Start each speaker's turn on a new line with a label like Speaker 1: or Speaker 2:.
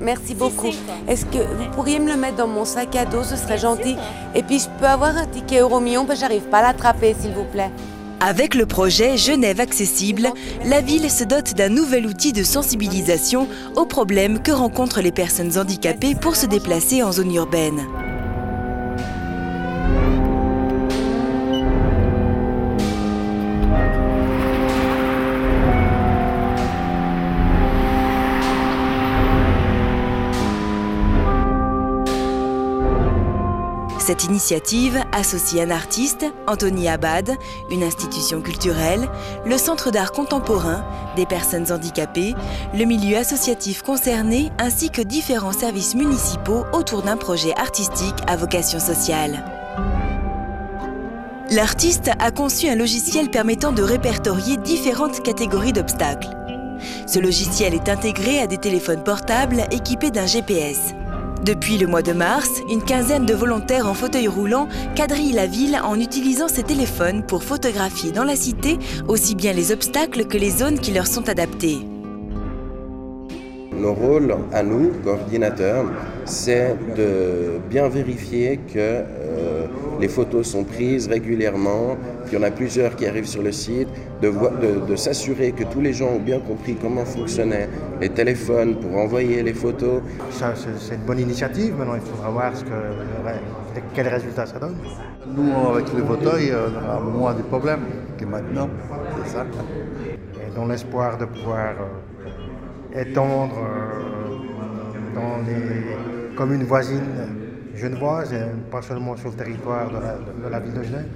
Speaker 1: Merci beaucoup. Est-ce que vous pourriez me le mettre dans mon sac à dos, ce serait gentil Et puis je peux avoir un ticket Euromillon, parce que j'arrive pas à l'attraper, s'il vous plaît.
Speaker 2: Avec le projet Genève accessible, la ville se dote d'un nouvel outil de sensibilisation aux problèmes que rencontrent les personnes handicapées pour se déplacer en zone urbaine. Cette initiative associe un artiste, Anthony Abad, une institution culturelle, le Centre d'art contemporain, des personnes handicapées, le milieu associatif concerné ainsi que différents services municipaux autour d'un projet artistique à vocation sociale. L'artiste a conçu un logiciel permettant de répertorier différentes catégories d'obstacles. Ce logiciel est intégré à des téléphones portables équipés d'un GPS. Depuis le mois de mars, une quinzaine de volontaires en fauteuil roulant quadrillent la ville en utilisant ces téléphones pour photographier dans la cité aussi bien les obstacles que les zones qui leur sont adaptées.
Speaker 3: Nos rôles à nous, coordinateurs, c'est de bien vérifier que euh, les photos sont prises régulièrement, qu'il y en a plusieurs qui arrivent sur le site, de, s'assurer que tous les gens ont bien compris comment fonctionnaient les téléphones pour envoyer les photos.
Speaker 4: c'est une bonne initiative, maintenant il faudra voir ce que, quels ça donne.
Speaker 5: Nous, avec les fauteuils, on a moins de problèmes que maintenant, c'est ça.
Speaker 4: Et dans l'espoir de pouvoir... Euh, étendre euh, dans les communes voisines genevoises, et pas seulement sur le territoire de la, de la ville de Genève.